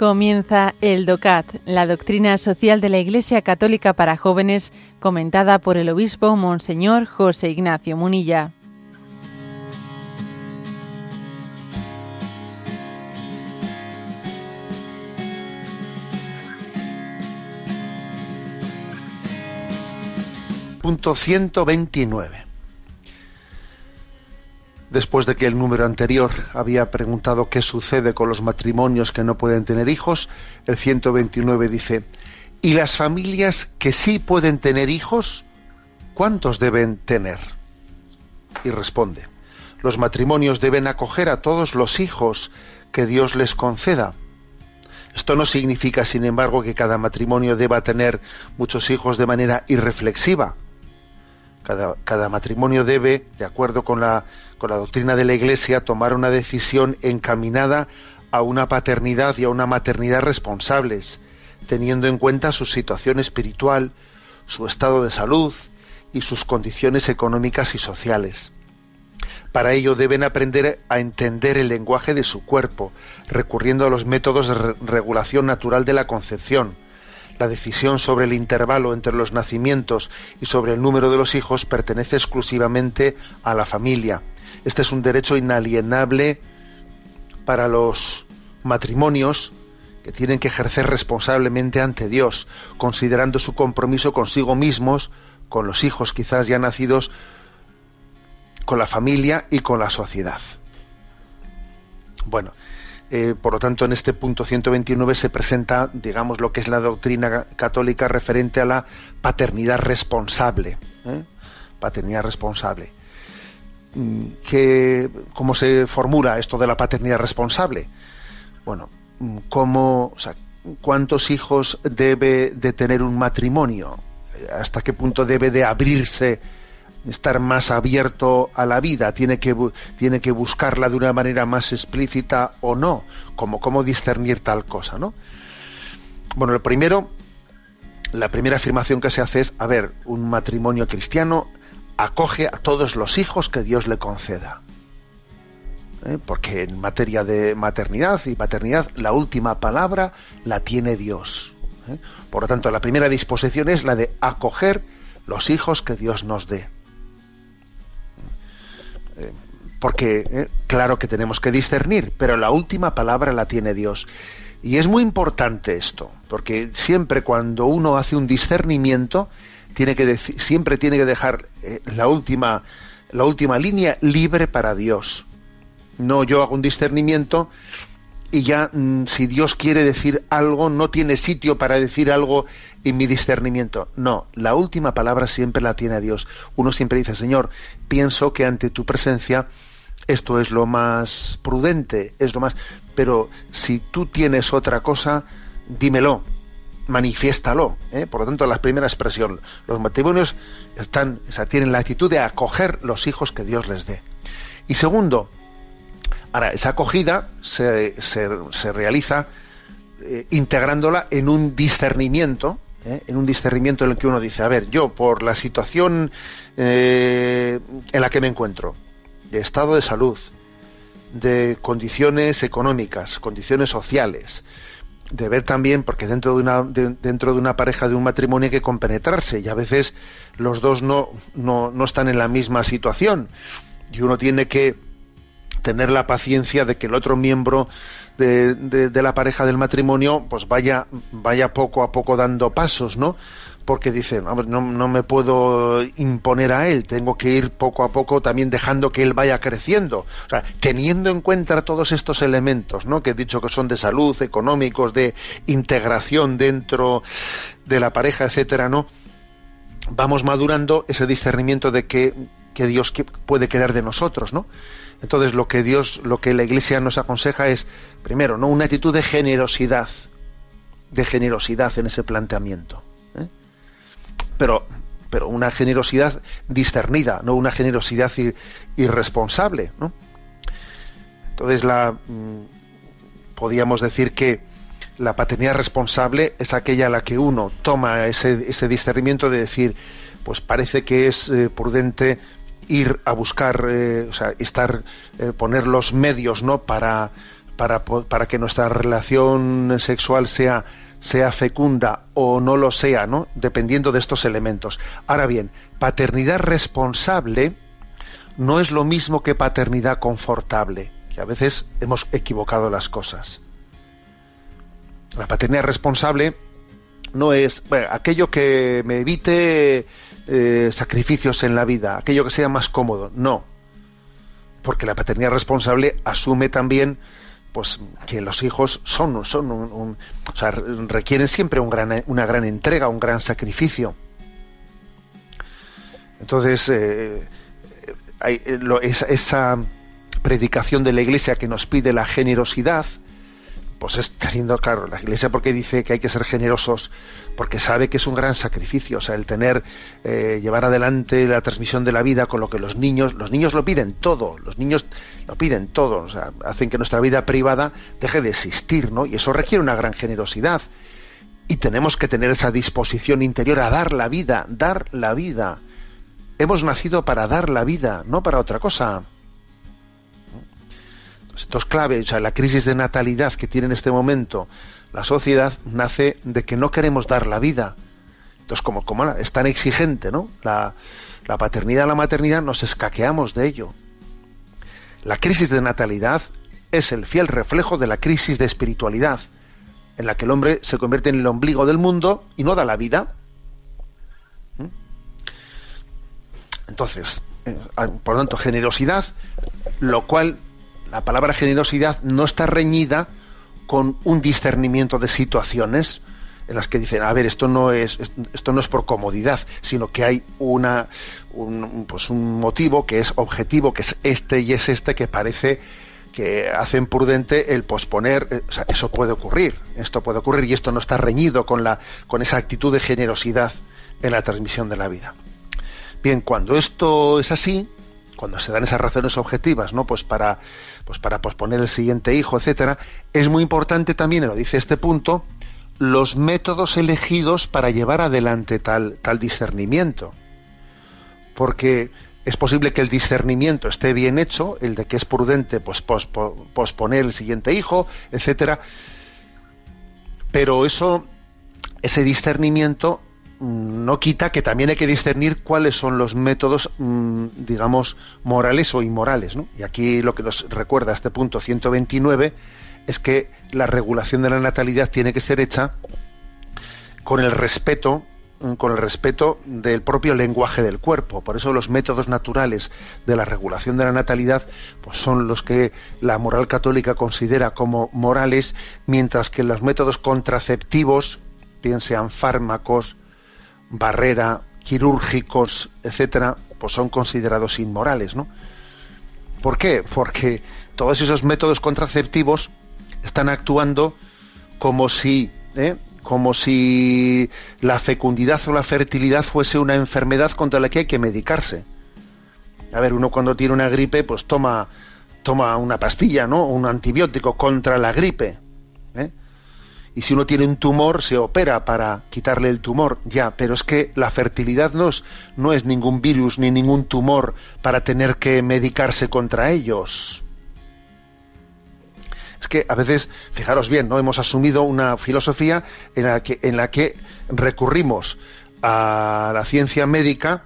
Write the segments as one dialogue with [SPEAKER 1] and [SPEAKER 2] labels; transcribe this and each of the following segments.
[SPEAKER 1] Comienza el DOCAT, la doctrina social de la Iglesia Católica para jóvenes, comentada por el obispo Monseñor José Ignacio Munilla.
[SPEAKER 2] Punto 129 después de que el número anterior había preguntado qué sucede con los matrimonios que no pueden tener hijos, el 129 dice, ¿y las familias que sí pueden tener hijos, cuántos deben tener? Y responde, los matrimonios deben acoger a todos los hijos que Dios les conceda. Esto no significa, sin embargo, que cada matrimonio deba tener muchos hijos de manera irreflexiva. Cada, matrimonio debe, de acuerdo con la doctrina de la Iglesia, tomar una decisión encaminada a una paternidad y a una maternidad responsables, teniendo en cuenta su situación espiritual, su estado de salud y sus condiciones económicas y sociales. Para ello deben aprender a entender el lenguaje de su cuerpo, recurriendo a los métodos de regulación natural de la concepción. La decisión sobre el intervalo entre los nacimientos y sobre el número de los hijos pertenece exclusivamente a la familia este es un derecho inalienable para los matrimonios que tienen que ejercer responsablemente ante Dios, considerando su compromiso consigo mismos, con los hijos quizás ya nacidos, con la familia y con la sociedad. Bueno, eh, por lo tanto, en este punto 129 se presenta, digamos, lo que es la doctrina católica referente a la paternidad responsable. ¿eh? Paternidad responsable. Mm, que, cómo se formula esto de la paternidad responsable. Bueno, mm, cuántos hijos debe de tener un matrimonio, hasta qué punto debe de abrirse, estar más abierto a la vida, tiene que, tiene que buscarla de una manera más explícita o no, como cómo discernir tal cosa, ¿no? Bueno, lo primero, la primera afirmación que se hace es, a ver, un matrimonio cristiano acoge a todos los hijos que Dios le conceda. ¿Eh? Porque en materia de maternidad y paternidad la última palabra la tiene Dios. ¿eh? Por lo tanto, la primera disposición es la de acoger los hijos que Dios nos dé. ¿Eh? porque claro que tenemos que discernir, pero la última palabra la tiene Dios. Y es muy importante esto, porque siempre cuando uno hace un discernimiento, tiene que siempre tiene que dejar eh, la última la última línea libre para Dios. No yo hago un discernimiento y ya mm, si Dios quiere decir algo no tiene sitio para decir algo en mi discernimiento. No, la última palabra siempre la tiene Dios. Uno siempre dice, Señor, pienso que ante tu presencia esto es lo más prudente, es lo más... Pero si tú tienes otra cosa, dímelo manifiéstalo. ¿eh? Por lo tanto, la primera expresión, los matrimonios están, o tienen la actitud de acoger los hijos que Dios les dé. Y segundo, ahora, esa acogida se, se, realiza eh, integrándola en un discernimiento, ¿eh? en un discernimiento en el que uno dice, a ver, yo por la situación en la que me encuentro, de estado de salud, de condiciones económicas, condiciones sociales, de ver también, porque dentro de una, dentro de una pareja, de un matrimonio hay que compenetrarse y a veces los dos no, no, no están en la misma situación y uno tiene que tener la paciencia de que el otro miembro de, de, la pareja del matrimonio pues vaya, vaya poco a poco dando pasos, ¿no? porque dice, no, no, me puedo imponer a él, tengo que ir poco a poco también dejando que él vaya creciendo. O sea, teniendo en cuenta todos estos elementos, ¿no? Que he dicho que son de salud, económicos, de integración dentro de la pareja, etcétera, ¿no? Vamos madurando ese discernimiento de que, que Dios puede querer de nosotros, ¿no? Entonces lo que Dios, lo que la Iglesia nos aconseja es, primero, ¿no? Una actitud de generosidad, de generosidad en ese planteamiento pero, pero una generosidad discernida, no una generosidad irresponsable. Entonces, la, mm, podríamos decir que la paternidad responsable es aquella a la que uno toma ese, ese discernimiento de decir, pues parece que es eh, prudente ir a buscar, eh, o sea, estar, eh, poner los medios, ¿no? Para, para, para que nuestra relación sexual sea sea fecunda o no lo sea, ¿no? Dependiendo de estos elementos. Ahora bien, paternidad responsable no es lo mismo que paternidad confortable, que a veces hemos equivocado las cosas. La paternidad responsable no es aquello que me evite eh, sacrificios en la vida, aquello que sea más cómodo, no. Porque la paternidad responsable asume también pues que los hijos son, son un, o sea, requieren siempre una gran entrega, un gran sacrificio. Entonces, eh, hay, esa, esa, predicación de la Iglesia que nos pide la generosidad, pues es teniendo claro, la Iglesia porque dice que hay que ser generosos, porque sabe que es un gran sacrificio, o sea, el tener, eh, llevar adelante la transmisión de la vida con lo que los niños, los niños lo piden todo, los niños lo piden todo, o sea, hacen que nuestra vida privada deje de existir, ¿no? Y eso requiere una gran generosidad. Y tenemos que tener esa disposición interior a dar la vida, dar la vida. Hemos nacido para dar la vida, no para otra cosa. Esto es clave, o sea, la crisis de natalidad que tiene en este momento la sociedad nace de que no queremos dar la vida. Entonces, como, como es tan exigente, ¿no? La, la paternidad, la maternidad, nos escaqueamos de ello. La crisis de natalidad es el fiel reflejo de la crisis de espiritualidad, en la que el hombre se convierte en el ombligo del mundo y no da la vida. ¿Mm? Entonces, eh, por lo tanto, generosidad, lo cual la palabra generosidad no está reñida con un discernimiento de situaciones en las que dicen, a ver, esto no es, esto no es por comodidad, sino que hay una, un, pues un motivo que es objetivo, que es este y es este que parece que hacen prudente el posponer, eh, eso puede ocurrir, esto puede ocurrir y esto no está reñido con la, con esa actitud de generosidad en la transmisión de la vida. Bien, cuando esto es así, cuando se dan esas razones objetivas, ¿no? Pues para pues para posponer el siguiente hijo, etcétera, es muy importante también, lo dice este punto, los métodos elegidos para llevar adelante tal, tal discernimiento. Porque es posible que el discernimiento esté bien hecho, el de que es prudente pues, posponer el siguiente hijo, etcétera, pero eso, ese discernimiento no quita que también hay que discernir cuáles son los métodos, mm, digamos, morales o inmorales. Y aquí lo que nos recuerda este punto 129 es que la regulación de la natalidad tiene que ser hecha con el respeto mm, con el respeto del propio lenguaje del cuerpo. Por eso los métodos naturales de la regulación de la natalidad pues son los que la moral católica considera como morales, mientras que los métodos contraceptivos, bien sean fármacos, barrera, quirúrgicos, etcétera, pues son considerados inmorales, ¿no? ¿Por qué? Porque todos esos métodos contraceptivos están actuando como si, ¿eh? como si la fecundidad o la fertilidad fuese una enfermedad contra la que hay que medicarse. A ver, uno cuando tiene una gripe, pues toma, toma una pastilla, ¿no? Un antibiótico contra la gripe. Y si uno tiene un tumor se opera para quitarle el tumor, ya, pero es que la fertilidad no es, no es ningún virus ni ningún tumor para tener que medicarse contra ellos. Es que a veces, fijaros bien, no hemos asumido una filosofía en la que, en la que recurrimos a la ciencia médica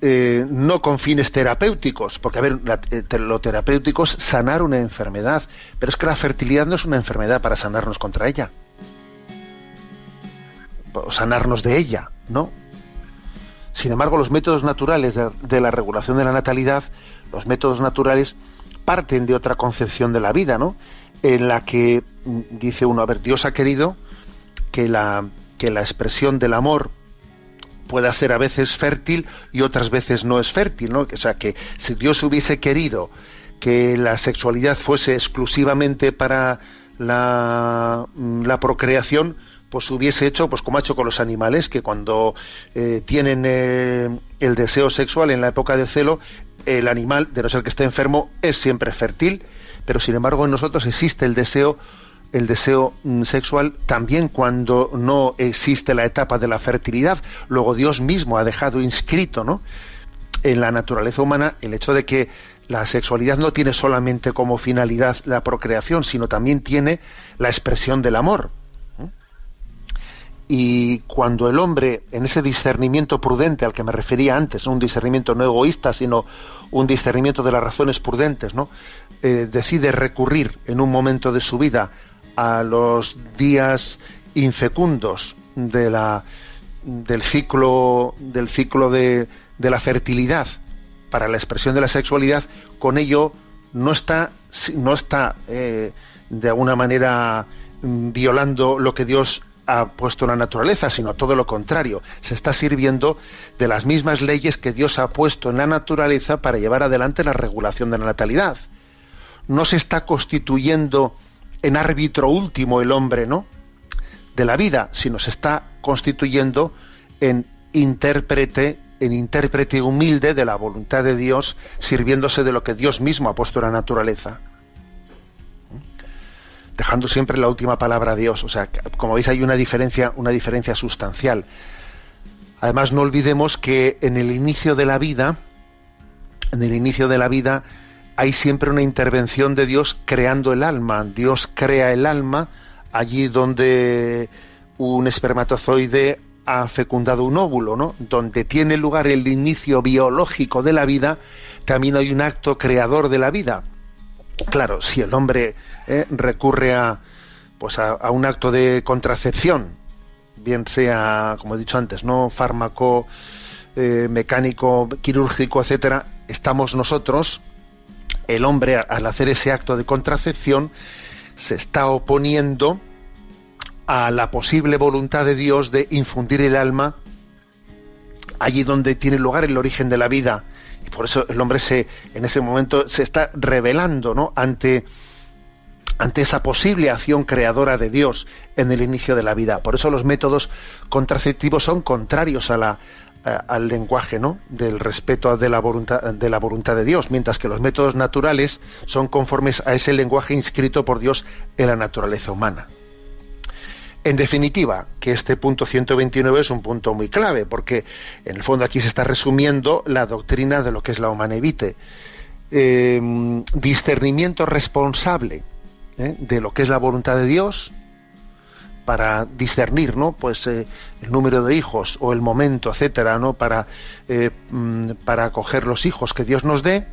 [SPEAKER 2] eh, no con fines terapéuticos, porque a ver, eh, lo terapéutico es sanar una enfermedad, pero es que la fertilidad no es una enfermedad para sanarnos contra ella, o sanarnos de ella, ¿no? Sin embargo, los métodos naturales de, de la regulación de la natalidad, los métodos naturales parten de otra concepción de la vida, ¿no? En la que mm, dice uno, a ver, Dios ha querido que la, que la expresión del amor pueda ser a veces fértil y otras veces no es fértil, ¿no? O sea, que si Dios hubiese querido que la sexualidad fuese exclusivamente para la, mm, procreación, pues hubiese hecho, pues como ha hecho con los animales, que cuando eh, tienen eh, el deseo sexual en la época de celo, el animal, de no ser que esté enfermo, es siempre fértil, pero sin embargo en nosotros existe el deseo el deseo mm, sexual también cuando no existe la etapa de la fertilidad. Luego Dios mismo ha dejado inscrito ¿no? en la naturaleza humana el hecho de que la sexualidad no tiene solamente como finalidad la procreación, sino también tiene la expresión del amor. Y cuando el hombre, en ese discernimiento prudente al que me refería antes, un discernimiento no egoísta, sino un discernimiento de las razones prudentes, ¿no? Eh, decide recurrir en un momento de su vida a los días infecundos de la, del ciclo, del ciclo de, de la fertilidad para la expresión de la sexualidad, con ello no está, no está eh, de alguna manera mm, violando lo que Dios ha puesto en la naturaleza, sino todo lo contrario. Se está sirviendo de las mismas leyes que Dios ha puesto en la naturaleza para llevar adelante la regulación de la natalidad. No se está constituyendo en árbitro último el hombre, ¿no? De la vida, sino se está constituyendo en intérprete, en intérprete humilde de la voluntad de Dios, sirviéndose de lo que Dios mismo ha puesto en la naturaleza dejando siempre la última palabra a Dios. O sea, como veis hay una diferencia, una diferencia sustancial. Además, no olvidemos que en el inicio de la vida, en el inicio de la vida, hay siempre una intervención de Dios creando el alma. Dios crea el alma allí donde un espermatozoide ha fecundado un óvulo, ¿no? Donde tiene lugar el inicio biológico de la vida, también hay un acto creador de la vida. Claro, si el hombre eh, recurre a, pues a, un acto de contracepción, bien sea, como he dicho antes, no fármaco, eh, mecánico, quirúrgico, etcétera, estamos nosotros, el hombre al hacer ese acto de contracepción se está oponiendo a la posible voluntad de Dios de infundir el alma allí donde tiene lugar el origen de la vida y por eso el hombre se, en ese momento se está revelando ¿no? ante, ante esa posible acción creadora de Dios en el inicio de la vida. Por eso los métodos contraceptivos son contrarios a la, al lenguaje ¿no? del respeto de la, voluntad, de la voluntad de Dios, mientras que los métodos naturales son conformes a ese lenguaje inscrito por Dios en la naturaleza humana. En definitiva, que este punto 129 es un punto muy clave, porque en el fondo aquí se está resumiendo la doctrina de lo que es la humanevite. Eh, discernimiento responsable ¿eh? de lo que es la voluntad de Dios para discernir ¿no? pues, eh, el número de hijos o el momento, etcétera, ¿no? para, mm, para acoger los hijos que Dios nos dé,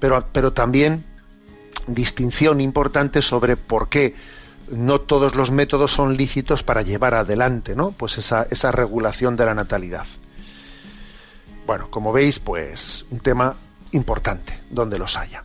[SPEAKER 2] pero, pero también distinción importante sobre por qué no todos los métodos son lícitos para llevar adelante, ¿no? Pues esa, esa regulación de la natalidad. Bueno, como veis, pues un tema importante, donde los haya.